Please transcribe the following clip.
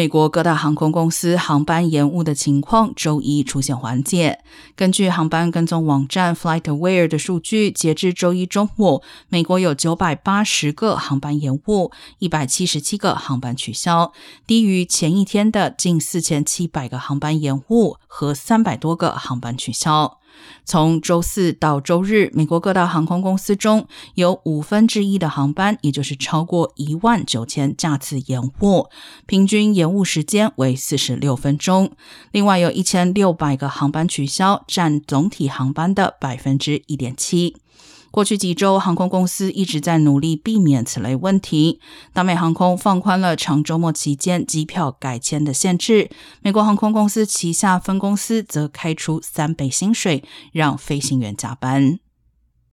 美国各大航空公司航班延误的情况周一出现缓解。根据航班跟踪网站 FlightAware 的数据，截至周一中午，美国有九百八十个航班延误，一百七十七个航班取消，低于前一天的近四千七百个航班延误和三百多个航班取消。从周四到周日，美国各大航空公司中有五分之一的航班，也就是超过一万九千架次延误，平均延误时间为四十六分钟。另外，有一千六百个航班取消，占总体航班的百分之一点七。过去几周，航空公司一直在努力避免此类问题。达美航空放宽了长周末期间机票改签的限制，美国航空公司旗下分公司则开出三倍薪水让飞行员加班。